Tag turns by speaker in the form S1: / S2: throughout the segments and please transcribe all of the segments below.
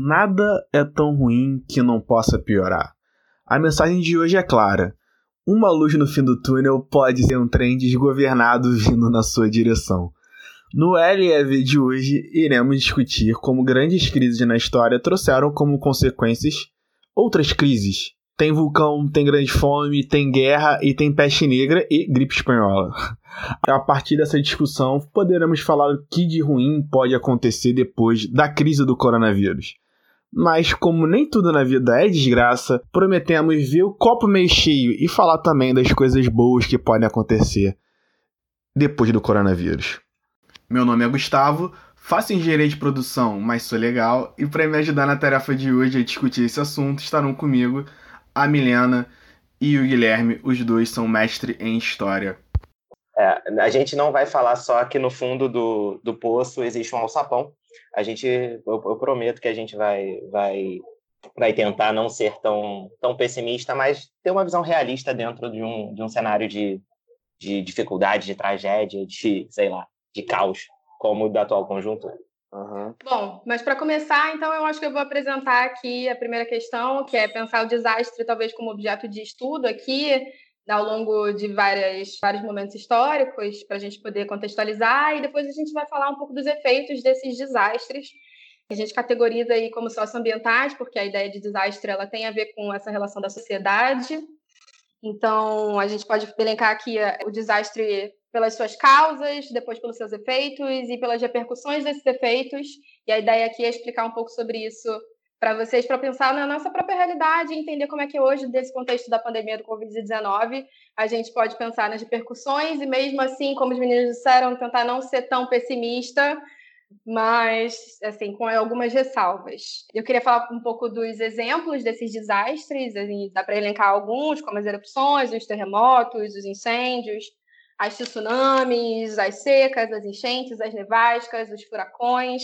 S1: Nada é tão ruim que não possa piorar. A mensagem de hoje é clara. Uma luz no fim do túnel pode ser um trem desgovernado vindo na sua direção. No LEV de hoje, iremos discutir como grandes crises na história trouxeram como consequências outras crises. Tem vulcão, tem grande fome, tem guerra e tem peste negra e gripe espanhola. A partir dessa discussão, poderemos falar o que de ruim pode acontecer depois da crise do coronavírus. Mas, como nem tudo na vida é desgraça, prometemos ver o copo meio cheio e falar também das coisas boas que podem acontecer depois do coronavírus. Meu nome é Gustavo, faço engenharia de produção, mas sou legal, e para me ajudar na tarefa de hoje a discutir esse assunto estarão comigo a Milena e o Guilherme, os dois são mestre em história.
S2: É, a gente não vai falar só que no fundo do, do poço existe um alçapão. A gente, eu, eu, prometo que a gente vai, vai, vai tentar não ser tão, tão pessimista, mas ter uma visão realista dentro de um, de um cenário de, de dificuldade, de tragédia, de, sei lá, de caos, como o da atual conjuntura.
S3: Uhum. Bom, mas para começar, então eu acho que eu vou apresentar aqui a primeira questão, que é pensar o desastre talvez como objeto de estudo aqui, ao longo de várias, vários momentos históricos, para a gente poder contextualizar, e depois a gente vai falar um pouco dos efeitos desses desastres. A gente categoriza aí como socioambientais, porque a ideia de desastre ela tem a ver com essa relação da sociedade. Então, a gente pode elencar aqui eh, o desastre pelas suas causas, depois pelos seus efeitos e pelas repercussões desses efeitos. E a ideia aqui é explicar um pouco sobre isso para vocês, para pensar na nossa própria realidade e entender como é que hoje, desse contexto da pandemia do Covid-19, a gente pode pensar nas repercussões e mesmo assim, como os meninos disseram, tentar não ser tão pessimista, mas assim, com algumas ressalvas. Eu queria falar um pouco dos exemplos desses desastres, assim, dá para elencar alguns, como as erupções, os terremotos, os incêndios, as tsunamis, as secas, as enchentes, as nevascas, os furacões,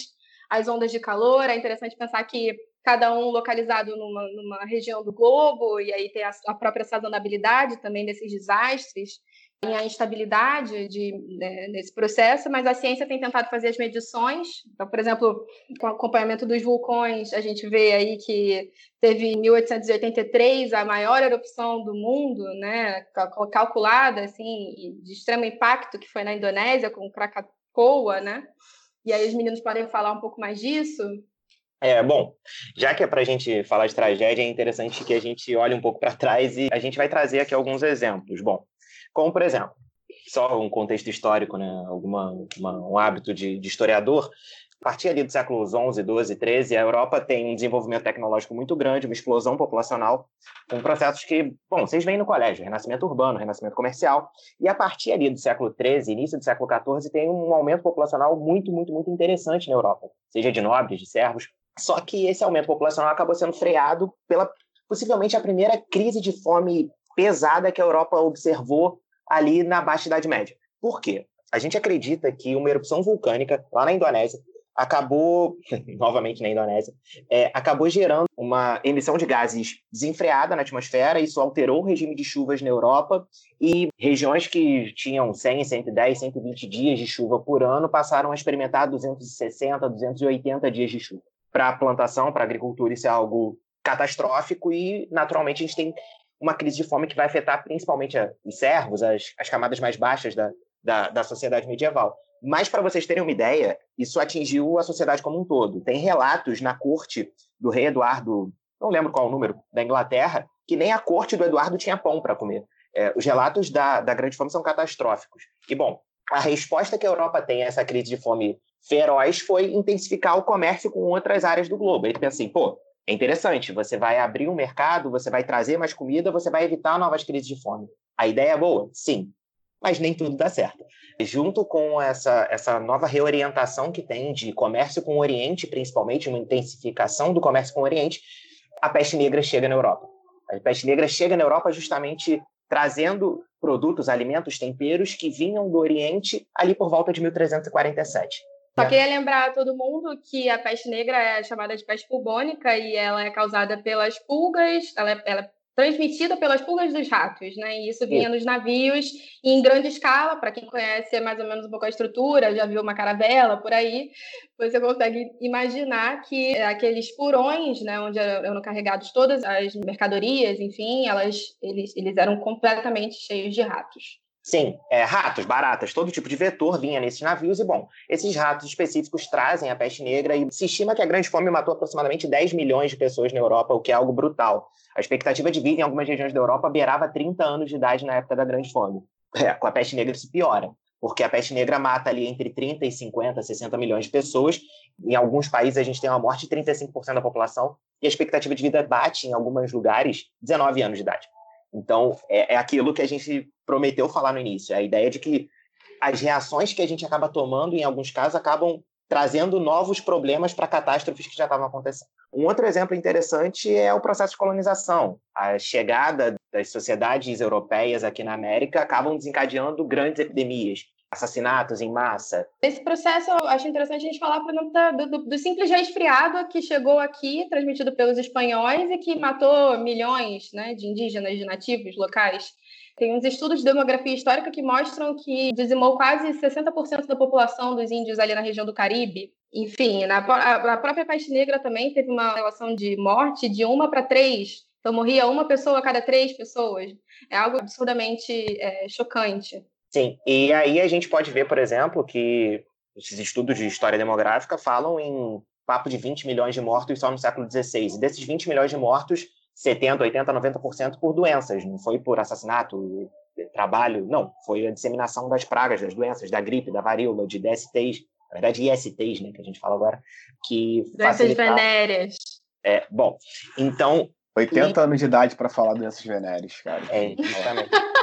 S3: as ondas de calor. É interessante pensar que cada um localizado numa, numa região do globo, e aí tem a, a própria sazonabilidade também desses desastres, tem a instabilidade de, né, nesse processo, mas a ciência tem tentado fazer as medições. Então, por exemplo, com o acompanhamento dos vulcões, a gente vê aí que teve em 1883 a maior erupção do mundo, né, calculada assim, de extremo impacto, que foi na Indonésia com Krakatoa, né? E aí os meninos podem falar um pouco mais disso.
S2: É, bom, já que é para a gente falar de tragédia, é interessante que a gente olhe um pouco para trás e a gente vai trazer aqui alguns exemplos. Bom, como por exemplo, só um contexto histórico, né? Alguma, uma, um hábito de, de historiador. A partir ali dos séculos 11, 12, 13, a Europa tem um desenvolvimento tecnológico muito grande, uma explosão populacional, com processos que, bom, vocês veem no colégio, renascimento urbano, renascimento comercial, e a partir ali do século 13, início do século 14, tem um aumento populacional muito, muito, muito interessante na Europa, seja de nobres, de servos, só que esse aumento populacional acabou sendo freado pela possivelmente a primeira crise de fome pesada que a Europa observou ali na Baixa Idade Média. Por quê? A gente acredita que uma erupção vulcânica lá na Indonésia acabou, novamente na Indonésia, é, acabou gerando uma emissão de gases desenfreada na atmosfera, isso alterou o regime de chuvas na Europa e regiões que tinham 100, 110, 120 dias de chuva por ano passaram a experimentar 260, 280 dias de chuva para a plantação, para a agricultura, isso é algo catastrófico e, naturalmente, a gente tem uma crise de fome que vai afetar principalmente os servos, as, as camadas mais baixas da, da, da sociedade medieval. Mas, para vocês terem uma ideia, isso atingiu a sociedade como um todo. Tem relatos na corte do rei Eduardo, não lembro qual o número, da Inglaterra, que nem a corte do Eduardo tinha pão para comer. É, os relatos da, da grande fome são catastróficos. E, bom, a resposta que a Europa tem a essa crise de fome feroz foi intensificar o comércio com outras áreas do globo. Tu pensa assim, pô, é interessante, você vai abrir um mercado, você vai trazer mais comida, você vai evitar novas crises de fome. A ideia é boa? Sim, mas nem tudo dá certo. Junto com essa, essa nova reorientação que tem de comércio com o Oriente, principalmente, uma intensificação do comércio com o Oriente, a peste negra chega na Europa. A peste negra chega na Europa justamente trazendo produtos, alimentos, temperos que vinham do Oriente ali por volta de 1347.
S3: Só queria lembrar a todo mundo que a peste negra é chamada de peste bubônica e ela é causada pelas pulgas, ela é, ela é transmitida pelas pulgas dos ratos, né? E isso vinha nos navios em grande escala, para quem conhece mais ou menos um pouco a estrutura, já viu uma caravela por aí, você consegue imaginar que aqueles furões, né, onde eram carregados todas as mercadorias, enfim, elas eles, eles eram completamente cheios de ratos.
S2: Sim, é, ratos, baratas, todo tipo de vetor vinha nesses navios e, bom, esses ratos específicos trazem a peste negra e se estima que a Grande Fome matou aproximadamente 10 milhões de pessoas na Europa, o que é algo brutal. A expectativa de vida em algumas regiões da Europa beirava 30 anos de idade na época da Grande Fome. É, com a peste negra isso piora, porque a peste negra mata ali entre 30 e 50, 60 milhões de pessoas. Em alguns países a gente tem uma morte de 35% da população e a expectativa de vida bate, em alguns lugares, 19 anos de idade. Então, é, é aquilo que a gente prometeu falar no início, é a ideia de que as reações que a gente acaba tomando, em alguns casos, acabam trazendo novos problemas para catástrofes que já estavam acontecendo. Um outro exemplo interessante é o processo de colonização. A chegada das sociedades europeias aqui na América acabam desencadeando grandes epidemias, assassinatos em massa.
S3: Esse processo, eu acho interessante a gente falar, por exemplo, do, do, do, simples resfriado que chegou aqui, transmitido pelos espanhóis e que matou milhões né, de indígenas, de nativos locais. Tem uns estudos de demografia histórica que mostram que dizimou quase 60% da população dos índios ali na região do Caribe. Enfim, na, a, a própria peste negra também teve uma relação de morte de uma para três. Então, morria uma pessoa a cada três pessoas. É algo absurdamente é, chocante.
S2: Sim, e aí a gente pode ver, por exemplo, que esses estudos de história demográfica falam em papo de 20 milhões de mortos só no século XVI. E desses 20 milhões de mortos, 70, 80, 90% por doenças. Não foi por assassinato, trabalho, não. Foi a disseminação das pragas, das doenças, da gripe, da varíola, de DSTs, na verdade ISTs, né, que a gente fala agora, que
S3: doenças facilitava... venéreas.
S2: É, bom, então...
S1: 80 e... anos de idade para falar doenças venéreas, cara.
S2: É, justamente.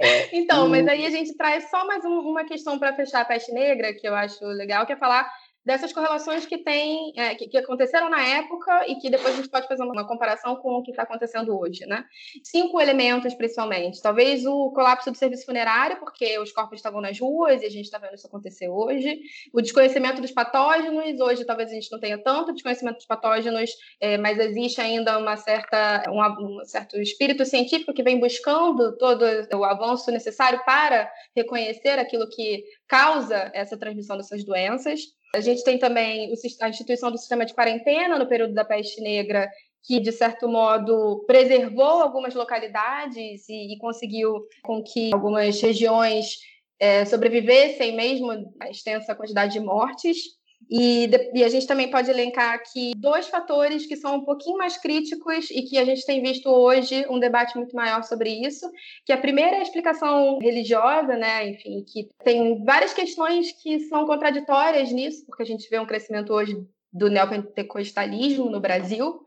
S3: É, então, mas aí a gente traz só mais um, uma questão para fechar a peste negra, que eu acho legal, que é falar dessas correlações que tem, é, que, que, aconteceram na época e que depois a gente pode fazer uma, comparação com o que está acontecendo hoje, né? Cinco elementos, principalmente. Talvez o colapso do serviço funerário, porque os corpos estavam nas ruas e a gente está vendo isso acontecer hoje. O desconhecimento dos patógenos, hoje talvez a gente não tenha tanto desconhecimento dos patógenos, é, mas existe ainda uma certa, um, um certo espírito científico que vem buscando todo o avanço necessário para reconhecer aquilo que causa essa transmissão dessas doenças. A gente tem também a instituição do sistema de quarentena no período da peste negra, que, de certo modo, preservou algumas localidades e, e conseguiu com que algumas regiões é, sobrevivessem mesmo a extensa quantidade de mortes. E, e, a gente também pode elencar aqui dois fatores que são um pouquinho mais críticos e que a gente tem visto hoje um debate muito maior sobre isso, que a primeira é a explicação religiosa, né, enfim, que tem várias questões que são contraditórias nisso, porque a gente vê um crescimento hoje do neopentecostalismo no Brasil,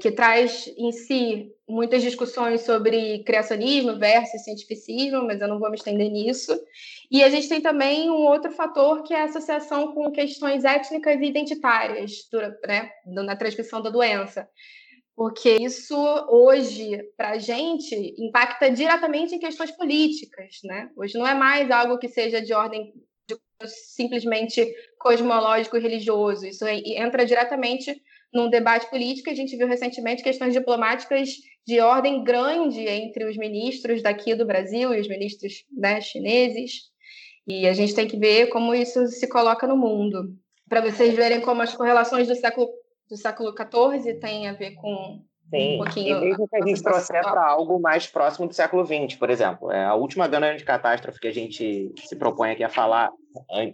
S3: que traz em si muitas discussões sobre criacionismo versus cientificismo, mas eu não vou me estender nisso. E a gente tem também um outro fator que é a associação com questões étnicas e identitárias né, na transmissão da doença. Porque isso, hoje, para a gente, impacta diretamente em questões políticas. Né? Hoje não é mais algo que seja de ordem de, simplesmente cosmológico e religioso. Isso entra diretamente num debate político. A gente viu recentemente questões diplomáticas de ordem grande entre os ministros daqui do Brasil e os ministros né, chineses. E a gente tem que ver como isso se coloca no mundo. Para vocês verem como as correlações do século do século XIV têm a ver com
S2: Sim, um pouquinho. E mesmo que a gente trouxer para algo mais próximo do século XX, por exemplo. É a última grande catástrofe que a gente se propõe aqui a falar,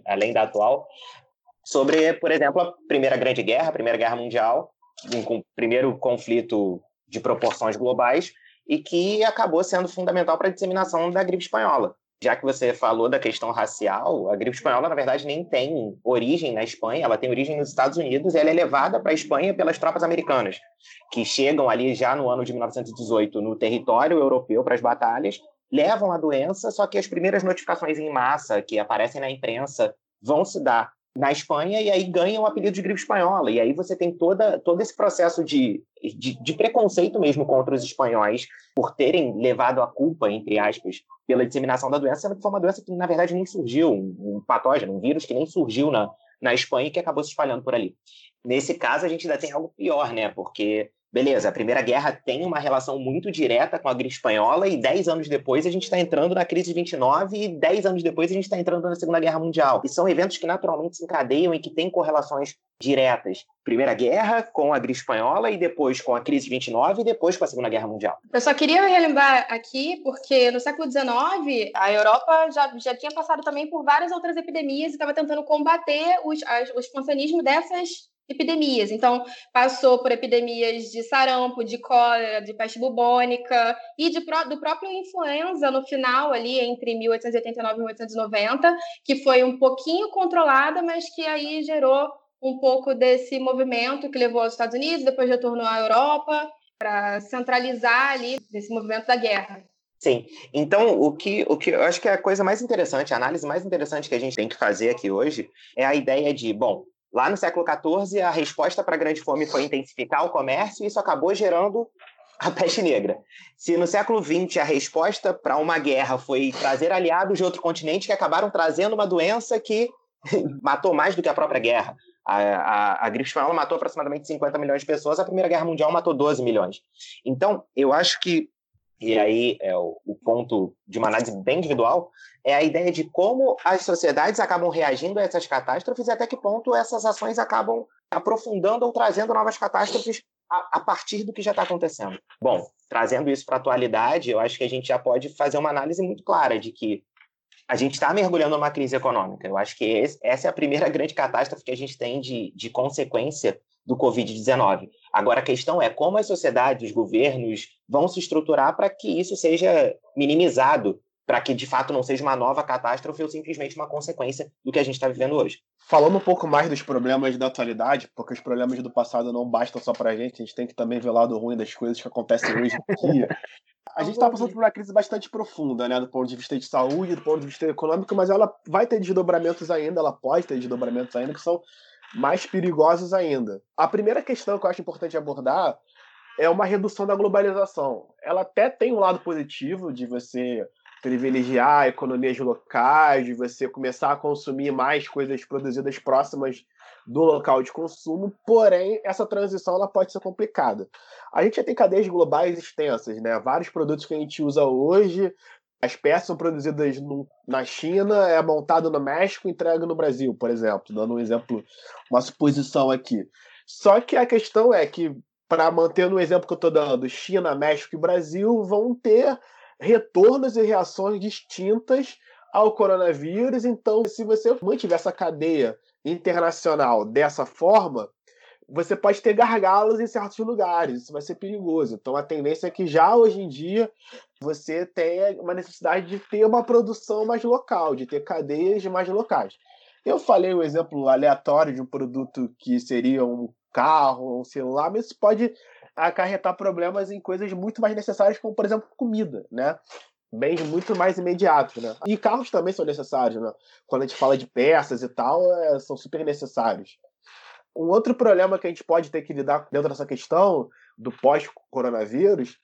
S2: além da atual, sobre, por exemplo, a Primeira Grande Guerra, a Primeira Guerra Mundial, um primeiro conflito de proporções globais, e que acabou sendo fundamental para a disseminação da gripe espanhola. Já que você falou da questão racial, a gripe espanhola, na verdade, nem tem origem na Espanha, ela tem origem nos Estados Unidos e ela é levada para a Espanha pelas tropas americanas, que chegam ali já no ano de 1918 no território europeu para as batalhas, levam a doença, só que as primeiras notificações em massa que aparecem na imprensa vão se dar na Espanha e aí ganha o apelido de gripe espanhola. E aí você tem toda, todo esse processo de, de, de, preconceito mesmo contra os espanhóis por terem levado a culpa, entre aspas, pela disseminação da doença, sendo que foi uma doença que, na verdade, nem surgiu, um, um patógeno, um vírus que nem surgiu na, na Espanha e que acabou se espalhando por ali. Nesse caso, a gente ainda tem algo pior, né? Porque beleza, a Primeira Guerra tem uma relação muito direta com a gripe espanhola e dez anos depois a gente está entrando na crise de 29 e dez anos depois a gente está entrando na Segunda Guerra Mundial. E são eventos que naturalmente se encadeiam e que têm correlações diretas. Primeira Guerra com a gripe espanhola e depois com a crise de 29 e depois com a Segunda Guerra Mundial.
S3: Eu só queria relembrar aqui, porque no século XIX a Europa já, já tinha passado também por várias outras epidemias e estava tentando combater os, as, o expansionismo dessas epidemias. Então, passou por epidemias de sarampo, de cólera, de peste bubônica e de, do próprio influenza no final, ali entre 1889 e 1890, que foi um pouquinho controlada, mas que aí gerou um pouco desse movimento que levou aos Estados Unidos, depois retornou à Europa, para centralizar ali esse movimento da guerra.
S2: Sim. Então, o que, o que eu acho que é a coisa mais interessante, a análise mais interessante que a gente tem que fazer aqui hoje é a ideia de, bom, Lá no século XIV, a resposta para a grande fome foi intensificar o comércio e isso acabou gerando a peste negra. Se no século XX a resposta para uma guerra foi trazer aliados de outro continente que acabaram trazendo uma doença que matou mais do que a própria guerra. A, a, a, gripe espanhola matou aproximadamente 50 milhões de pessoas, a Primeira Guerra Mundial matou 12 milhões. Então, eu acho que e aí é o, o, ponto de uma análise bem individual, é a ideia de como as sociedades acabam reagindo a essas catástrofes e até que ponto essas ações acabam aprofundando ou trazendo novas catástrofes a, a partir do que já está acontecendo. Bom, trazendo isso para a atualidade, eu acho que a gente já pode fazer uma análise muito clara de que a gente está mergulhando numa crise econômica. Eu acho que esse, essa é a primeira grande catástrofe que a gente tem de, de consequência do Covid-19. Agora, a questão é como as sociedades, os governos vão se estruturar para que isso seja minimizado, para que de fato não seja uma nova catástrofe ou simplesmente uma consequência do que a gente está vivendo hoje.
S4: Falando um pouco mais dos problemas da atualidade, porque os problemas do passado não bastam só para a gente, a gente tem que também ver o lado ruim das coisas que acontecem hoje em dia. A gente está passando por uma crise bastante profunda, né, do ponto de vista de saúde, do ponto de vista econômico, mas ela vai ter desdobramentos ainda, ela pode ter desdobramentos ainda, que são mais perigosos ainda. A primeira questão que eu acho importante abordar é uma redução da globalização. Ela até tem um lado positivo de você privilegiar economias locais, de você começar a consumir mais coisas produzidas próximas do local de consumo, porém essa transição ela pode ser complicada. A gente já tem cadeias globais extensas, né? Vários produtos que a gente usa hoje as peças são produzidas no, na China, é montado no México e entregue no Brasil, por exemplo, dando um exemplo, uma suposição aqui. Só que a questão é que, para manter no exemplo que eu estou dando, China, México e Brasil vão ter retornos e reações distintas ao coronavírus. Então, se você mantiver essa cadeia internacional dessa forma, você pode ter gargalos em certos lugares, isso vai ser perigoso. Então a tendência é que já hoje em dia você tenha uma necessidade de ter uma produção mais local, de ter cadeias mais locais. Eu falei um exemplo aleatório de um produto que seria um carro, um celular, mas isso pode acarretar problemas em coisas muito mais necessárias, como por exemplo comida, né? Bens muito mais imediatos, né? E carros também são necessários, né? Quando a gente fala de peças e tal, é, são super necessários. Um outro problema que a gente pode ter que lidar dentro dessa questão do pós-coronavírus,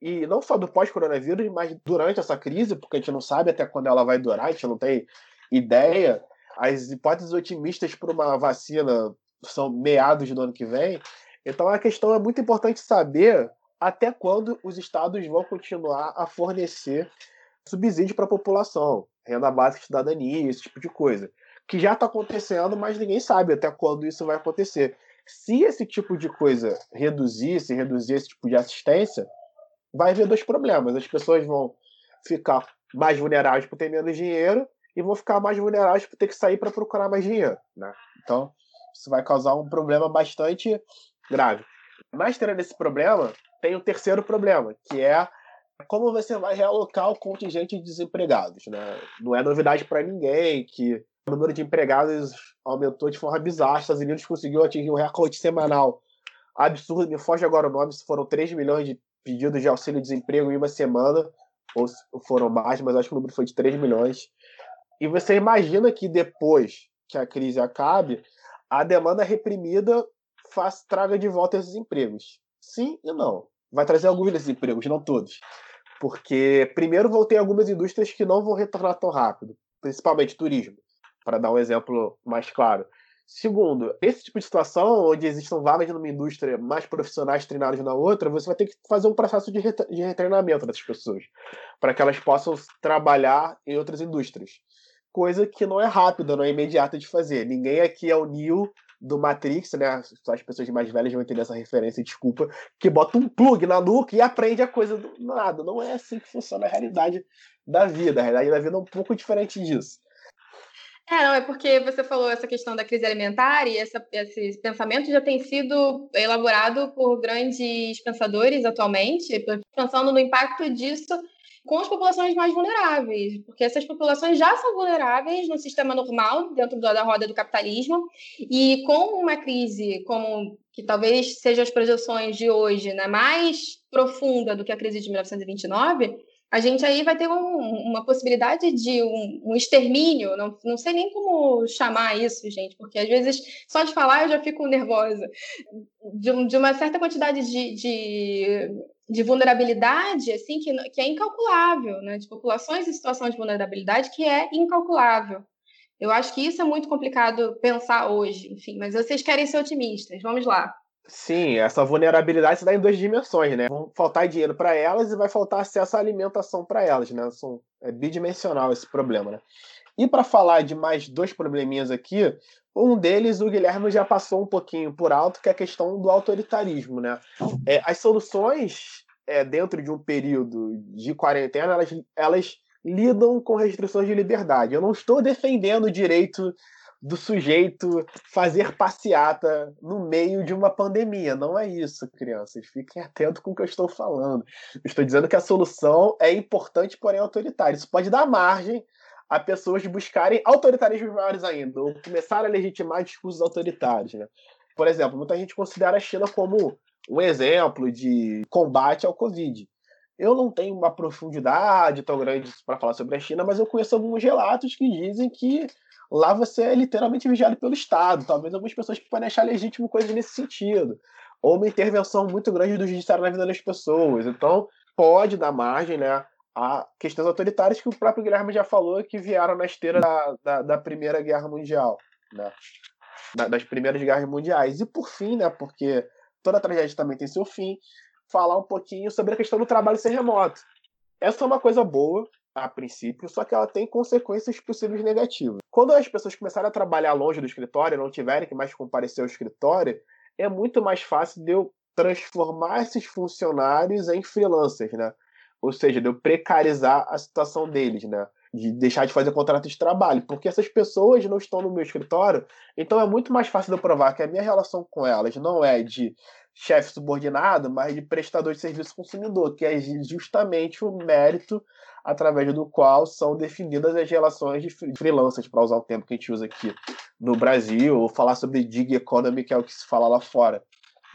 S4: e não só do pós-coronavírus, mas durante essa crise, porque a gente não sabe até quando ela vai durar, a gente não tem ideia. As hipóteses otimistas para uma vacina são meados do ano que vem. Então a questão é muito importante saber até quando os estados vão continuar a fornecer subsídio para a população, renda básica cidadania, esse tipo de coisa que já está acontecendo, mas ninguém sabe até quando isso vai acontecer. Se esse tipo de coisa reduzir, se reduzir esse tipo de assistência, vai haver dois problemas. As pessoas vão ficar mais vulneráveis por ter menos dinheiro e vão ficar mais vulneráveis por ter que sair para procurar mais dinheiro. Né? Então, isso vai causar um problema bastante grave. Mas, tendo esse problema, tem o terceiro problema, que é como você vai realocar o contingente de desempregados. Né? Não é novidade para ninguém que o número de empregados aumentou de forma bizarra. Os Estados Unidos conseguiu atingir um recorde semanal absurdo. Me foge agora o nome, se foram 3 milhões de pedidos de auxílio-desemprego em uma semana, ou foram mais, mas acho que o número foi de 3 milhões. E você imagina que depois que a crise acabe, a demanda reprimida faz, traga de volta esses empregos. Sim e não. Vai trazer alguns desses empregos, não todos. Porque, primeiro, vão ter algumas indústrias que não vão retornar tão rápido, principalmente turismo para dar um exemplo mais claro. Segundo, esse tipo de situação, onde existam vagas numa indústria, mais profissionais treinados na outra, você vai ter que fazer um processo de, de retreinamento dessas pessoas, para que elas possam trabalhar em outras indústrias. Coisa que não é rápida, não é imediata de fazer. Ninguém aqui é o Neo do Matrix, né? Só as pessoas mais velhas vão entender essa referência, desculpa, que bota um plug na nuca e aprende a coisa do nada. Não é assim que funciona a realidade da vida. A realidade da vida é um pouco diferente disso.
S3: É, não, é porque você falou essa questão da crise alimentar e essa, esse pensamento já tem sido elaborado por grandes pensadores atualmente, pensando no impacto disso com as populações mais vulneráveis, porque essas populações já são vulneráveis no sistema normal, dentro da roda do capitalismo, e com uma crise como que talvez seja as projeções de hoje, né, mais profunda do que a crise de 1929, a gente aí vai ter um, uma possibilidade de um, um, extermínio, não, não sei nem como chamar isso, gente, porque às vezes só de falar eu já fico nervosa, de, de uma certa quantidade de, de, de, vulnerabilidade, assim, que, que é incalculável, né, de populações em situação de vulnerabilidade que é incalculável. Eu acho que isso é muito complicado pensar hoje, enfim, mas vocês querem ser otimistas, vamos lá.
S4: Sim, essa vulnerabilidade se dá em duas dimensões, né? Vão faltar dinheiro para elas e vai faltar acesso à alimentação para elas, né? São, é bidimensional esse problema, né? E para falar de mais dois probleminhas aqui, um deles o Guilherme já passou um pouquinho por alto, que é a questão do autoritarismo, né? É, as soluções é, dentro de um período de quarentena, elas, elas lidam com restrições de liberdade. Eu não estou defendendo o direito do sujeito fazer passeata no meio de uma pandemia. Não é isso, crianças. Fiquem atentos com o que eu estou falando. Eu estou dizendo que a solução é importante, porém autoritária. Isso pode dar margem a pessoas buscarem autoritarismos maiores ainda, ou começar a legitimar discursos autoritários. Né? Por exemplo, muita gente considera a China como um exemplo de combate ao Covid. Eu não tenho uma profundidade tão grande para falar sobre a China, mas eu conheço alguns relatos que dizem que Lá você é literalmente vigiado pelo Estado. Talvez algumas pessoas podem achar legítimo coisas nesse sentido. Ou uma intervenção muito grande do judiciário na vida das pessoas. Então, pode dar margem né, a questões autoritárias que o próprio Guilherme já falou que vieram na esteira da, da, da Primeira Guerra Mundial. Né? Da, das primeiras guerras mundiais. E por fim, né, porque toda tragédia também tem seu fim, falar um pouquinho sobre a questão do trabalho ser remoto. Essa é uma coisa boa, a princípio, só que ela tem consequências possíveis negativas. Quando as pessoas começarem a trabalhar longe do escritório, não tiverem que mais comparecer ao escritório, é muito mais fácil de eu transformar esses funcionários em freelancers, né? Ou seja, de eu precarizar a situação deles, né? De deixar de fazer contrato de trabalho, porque essas pessoas não estão no meu escritório, então é muito mais fácil de eu provar que a minha relação com elas não é de chefe subordinado, mas de prestador de serviço consumidor, que é justamente o mérito através do qual são definidas as relações de freelancers, para usar o tempo que a gente usa aqui no Brasil, ou falar sobre gig economy, que é o que se fala lá fora,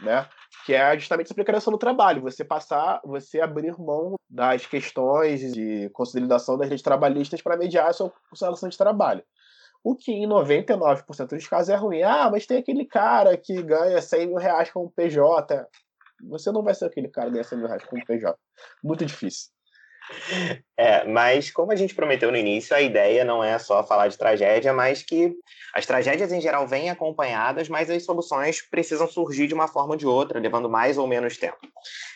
S4: né? Que é justamente a precarização do trabalho, você passar, você abrir mão das questões de consolidação das leis trabalhistas para mediar a sua relação de trabalho. O que em 99% dos casos é ruim. Ah, mas tem aquele cara que ganha 100 mil reais com o PJ. Você não vai ser aquele cara que ganha 100 mil reais com o PJ. Muito difícil.
S2: É, mas como a gente prometeu no início, a ideia não é só falar de tragédia, mas que as tragédias em geral vêm acompanhadas, mas as soluções precisam surgir de uma forma ou de outra, levando mais ou menos tempo.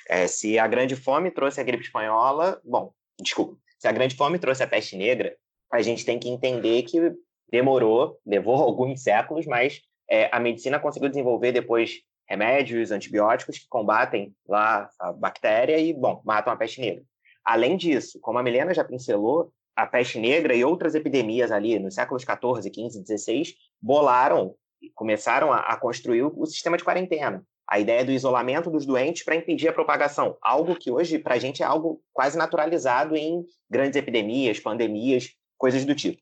S2: É, se a grande fome trouxe a gripe espanhola, bom, desculpa, se a grande fome trouxe a peste negra, a gente tem que entender que demorou, levou alguns séculos, mas é, a medicina conseguiu desenvolver depois remédios, antibióticos que combatem lá a bactéria e, bom, matam a peste negra. Além disso, como a Milena já pincelou, a peste negra e outras epidemias ali nos séculos 14, 15, 16 bolaram, começaram a, a construir o sistema de quarentena. A ideia do isolamento dos doentes para impedir a propagação, algo que hoje para a gente é algo quase naturalizado em grandes epidemias, pandemias, coisas do tipo.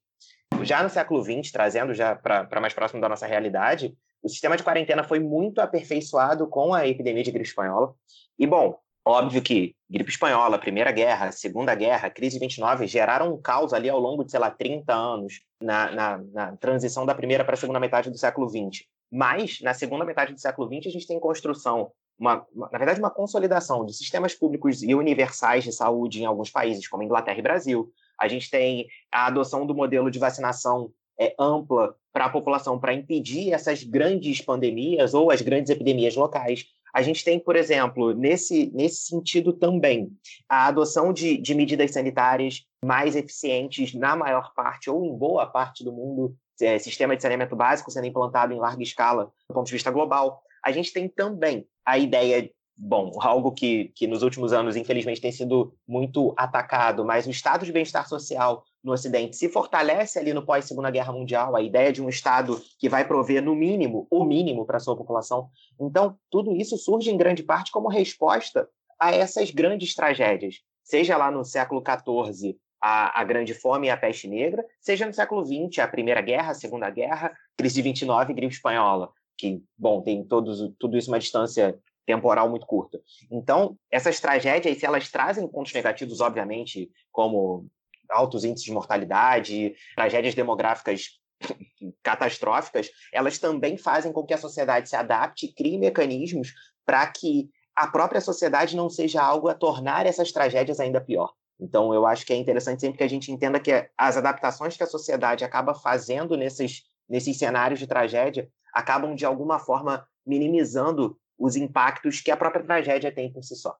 S2: Já no século XX, trazendo já para mais próximo da nossa realidade, o sistema de quarentena foi muito aperfeiçoado com a epidemia de gripe espanhola. E, bom, Óbvio que gripe espanhola, Primeira Guerra, Segunda Guerra, crise de 29 geraram um caos ali ao longo de, sei lá, 30 anos na, na, na transição da primeira para a segunda metade do século XX. Mas, na segunda metade do século XX, a gente tem construção, uma, uma, na verdade, uma consolidação de sistemas públicos e universais de saúde em alguns países, como Inglaterra e Brasil. A gente tem a adoção do modelo de vacinação é, ampla para a população para impedir essas grandes pandemias ou as grandes epidemias locais. A gente tem, por exemplo, nesse, nesse sentido também, a adoção de, de medidas sanitárias mais eficientes na maior parte ou em boa parte do mundo, é, sistema de saneamento básico sendo implantado em larga escala do ponto de vista global. A gente tem também a ideia bom, algo que, que nos últimos anos, infelizmente, tem sido muito atacado, mas o estado de bem-estar social no Ocidente se fortalece ali no pós-Segunda Guerra Mundial, a ideia de um Estado que vai prover, no mínimo, o mínimo para a sua população. Então, tudo isso surge em grande parte como resposta a essas grandes tragédias, seja lá no século XIV, a, a Grande Fome e a Peste Negra, seja no século XX, a Primeira Guerra, a Segunda Guerra, crise de 29 e gripe espanhola, que, bom, tem todos, tudo isso uma distância temporal muito curta. Então, essas tragédias, se elas trazem pontos negativos, obviamente, como altos índices de mortalidade, tragédias demográficas catastróficas, elas também fazem com que a sociedade se adapte e crie mecanismos para que a própria sociedade não seja algo a tornar essas tragédias ainda pior. Então, eu acho que é interessante sempre que a gente entenda que as adaptações que a sociedade acaba fazendo nesses, nesses cenários de tragédia acabam, de alguma forma, minimizando os impactos que a própria tragédia tem por si só.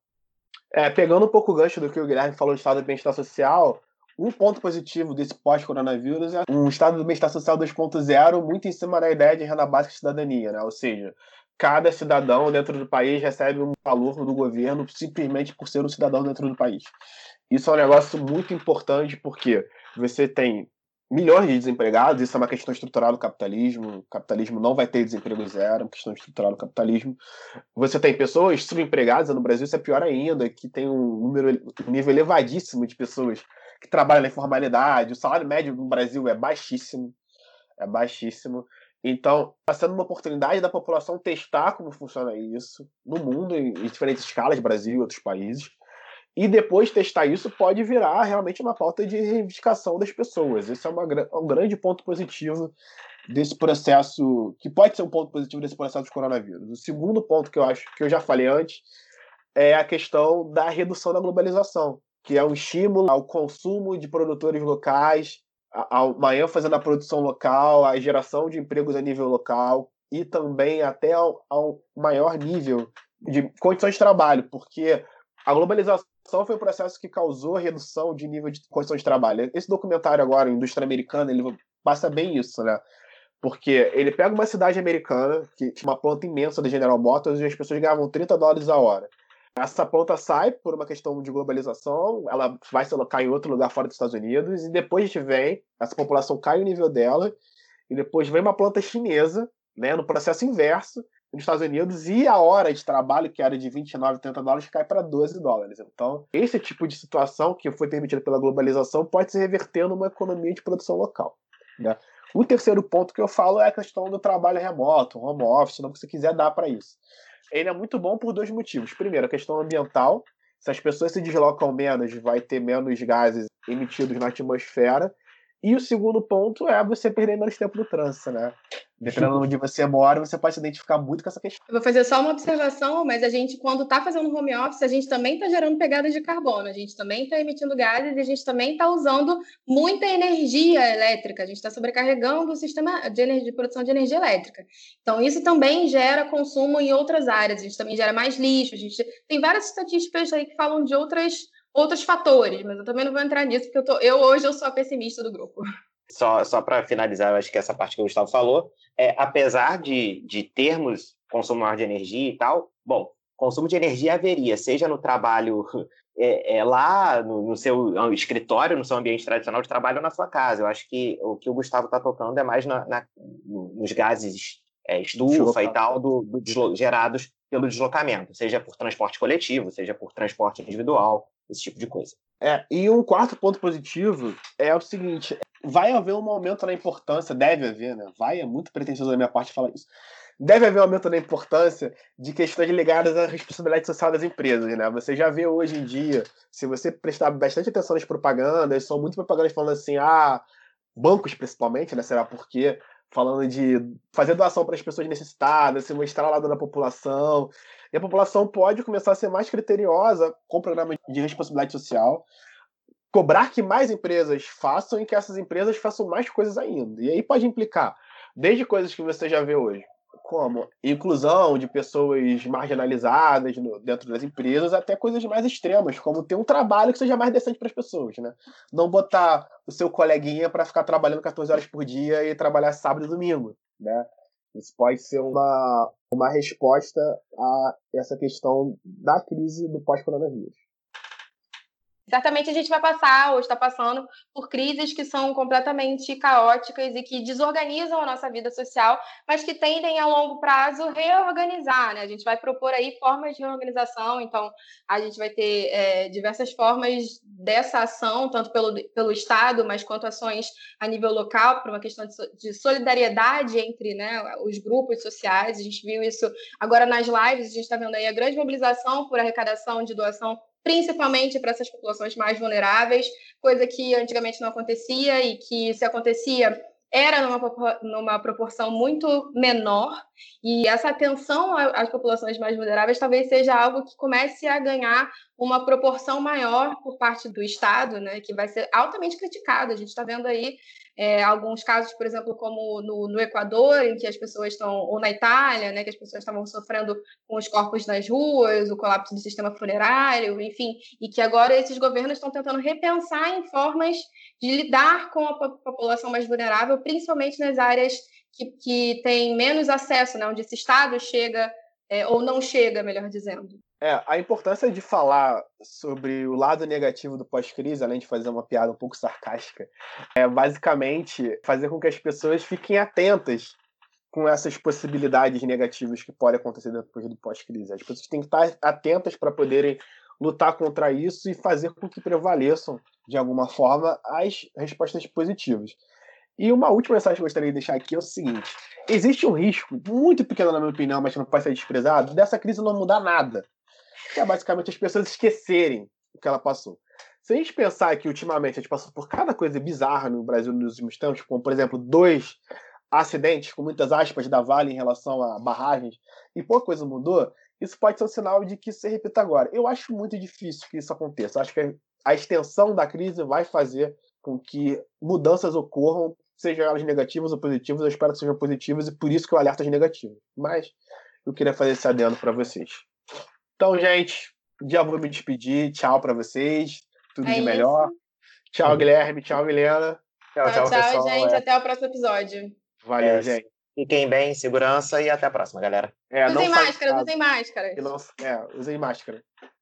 S4: É, pegando um pouco o gancho do que o Guilherme falou do estado de bem-estar social, um ponto positivo desse pós-coronavírus é um estado do bem-estar social 2.0 muito em cima da ideia de renda básica e cidadania, né? Ou seja, cada cidadão dentro do país recebe um valor do governo simplesmente por ser um cidadão dentro do país. Isso é um negócio muito importante porque você tem milhões de desempregados, isso é uma questão estrutural do capitalismo. O capitalismo não vai ter desemprego zero, é uma questão estrutural do capitalismo. Você tem pessoas subempregadas, no Brasil isso é pior ainda, que tem um número, um nível elevadíssimo de pessoas que trabalham na informalidade. O salário médio no Brasil é baixíssimo, é baixíssimo. Então, está sendo uma oportunidade da população testar como funciona isso no mundo, em diferentes escalas, Brasil e outros países e depois testar isso pode virar realmente uma pauta de reivindicação das pessoas. Esse é uma, um grande ponto positivo desse processo, que pode ser um ponto positivo desse processo de coronavírus. O segundo ponto que eu acho que eu já falei antes é a questão da redução da globalização, que é um estímulo ao consumo de produtores locais, a uma ênfase na produção local, a geração de empregos a nível local e também até ao, ao maior nível de condições de trabalho, porque a globalização foi o processo que causou a redução de nível de condições de trabalho. Esse documentário agora, Indústria Americana, ele passa bem isso, né? Porque ele pega uma cidade americana, que tinha uma planta imensa da General Motors, e as pessoas ganhavam 30 dólares a hora. Essa planta sai por uma questão de globalização, ela vai se alocar em outro lugar fora dos Estados Unidos, e depois a gente vem, essa população cai o nível dela, e depois vem uma planta chinesa, né, no processo inverso, nos Estados Unidos e a hora de trabalho, que era de 29, 30 dólares, cai para 12 dólares. Então, esse tipo de situação que foi permitida pela globalização pode se reverter numa economia de produção local. Né? O terceiro ponto que eu falo é a questão do trabalho remoto, home office, não que você quiser dar para isso. Ele é muito bom por dois motivos. Primeiro, a questão ambiental. Se as pessoas se deslocam menos, vai ter menos gases emitidos na atmosfera. E o segundo ponto é você perder menos tempo no trânsito, né? Dependendo de onde você mora, você pode se identificar muito com essa questão.
S3: Eu vou fazer só uma observação, mas a gente, quando está fazendo home office, a gente também está gerando pegadas de carbono, a gente também está emitindo gases e a gente também está usando muita energia elétrica, a gente está sobrecarregando o sistema de, energia, de produção de energia elétrica. Então, isso também gera consumo em outras áreas, a gente também gera mais lixo, a gente tem várias estatísticas aí que falam de outras, outros fatores, mas eu também não vou entrar nisso, porque eu, tô, eu hoje eu sou a pessimista do grupo.
S2: Só, só para finalizar, eu acho que essa parte que o Gustavo falou, é, apesar de, de termos consumo maior de energia e tal, bom, consumo de energia haveria, seja no trabalho é, é, lá no, no, seu escritório, no seu ambiente tradicional de trabalho ou na sua casa. Eu acho que o que o Gustavo está tocando é mais na, na, nos gases é, estufa e tal do, do gerados pelo deslocamento, seja por transporte coletivo, seja por transporte individual, esse tipo de coisa.
S4: É, e um quarto ponto positivo é o seguinte: vai haver um aumento na importância, deve haver, né? Vai, é muito pretensioso da minha parte falar isso. Deve haver um aumento na importância de questões ligadas à responsabilidade social das empresas, né? Você já vê hoje em dia, se você prestar bastante atenção nas propagandas, são muitas propagandas falando assim, ah, bancos principalmente, né? Será por quê? Falando de fazer doação para as pessoas necessitadas, se mostrar lado da população. E a população pode começar a ser mais criteriosa com o programa de responsabilidade social cobrar que mais empresas façam e que essas empresas façam mais coisas ainda. E aí pode implicar desde coisas que você já vê hoje, como inclusão de pessoas marginalizadas no, dentro das empresas, até coisas mais extremas, como ter um trabalho que seja mais decente para as pessoas, né? Não botar o seu coleguinha para ficar trabalhando 14 horas por dia e trabalhar sábado e domingo, né? Isso pode ser uma, uma resposta a essa questão da crise do pós-coronavírus.
S3: Certamente a gente vai passar ou está passando por crises que são completamente caóticas e que desorganizam a nossa vida social, mas que tendem a longo prazo reorganizar. Né? A gente vai propor aí formas de reorganização, então a gente vai ter é, diversas formas dessa ação, tanto pelo, pelo Estado, mas quanto ações a nível local, por uma questão de, de solidariedade entre né, os grupos sociais. A gente viu isso agora nas lives, a gente está vendo aí a grande mobilização por arrecadação de doação principalmente para essas populações mais vulneráveis, coisa que antigamente não acontecia e que, se acontecia, era numa, numa proporção muito menor, e essa atenção às populações mais vulneráveis talvez seja algo que comece a ganhar uma proporção maior por parte do Estado, né, que vai ser altamente criticado. A gente está vendo aí é, alguns casos, por exemplo, como no, no, Equador, em que as pessoas estão, ou na Itália, né, que as pessoas estavam sofrendo com os corpos nas ruas, o colapso do sistema funerário, enfim, e que agora esses governos estão tentando repensar em formas de lidar com a população mais vulnerável, principalmente nas áreas que, que têm menos acesso, né, onde esse Estado chega, é, ou não chega, melhor dizendo.
S4: É, a importância de falar sobre o lado negativo do pós-crise, além de fazer uma piada um pouco sarcástica, é basicamente fazer com que as pessoas fiquem atentas com essas possibilidades negativas que podem acontecer depois do pós-crise. As pessoas têm que estar atentas para poderem lutar contra isso e fazer com que prevaleçam, de alguma forma, as respostas positivas. E uma última mensagem que eu gostaria de deixar aqui é o seguinte: existe um risco, muito pequeno na minha opinião, mas que não pode ser desprezado, dessa crise não mudar nada que é basicamente as pessoas esquecerem o que ela passou. Se a gente pensar que ultimamente a gente passou por cada coisa bizarra no Brasil nos últimos tempos, como por exemplo dois acidentes com muitas aspas da Vale em relação a barragens e pouca coisa mudou, isso pode ser um sinal de que isso se repita agora. Eu acho muito difícil que isso aconteça. Eu acho que a extensão da crise vai fazer com que mudanças ocorram, sejam elas negativas ou positivas. Eu espero que sejam positivas e por isso que eu alerto as negativas. Mas eu queria fazer esse adendo para vocês. Então, gente, já vou me despedir. Tchau para vocês. Tudo é de melhor. Isso. Tchau, Guilherme. Tchau, Milena.
S3: Tchau, tchau, tchau pessoal. gente. Até o próximo episódio.
S4: Valeu, é, gente.
S2: Fiquem bem, segurança e até a próxima, galera.
S3: É, usem máscara, usem máscara.
S4: Não, é, usem máscara.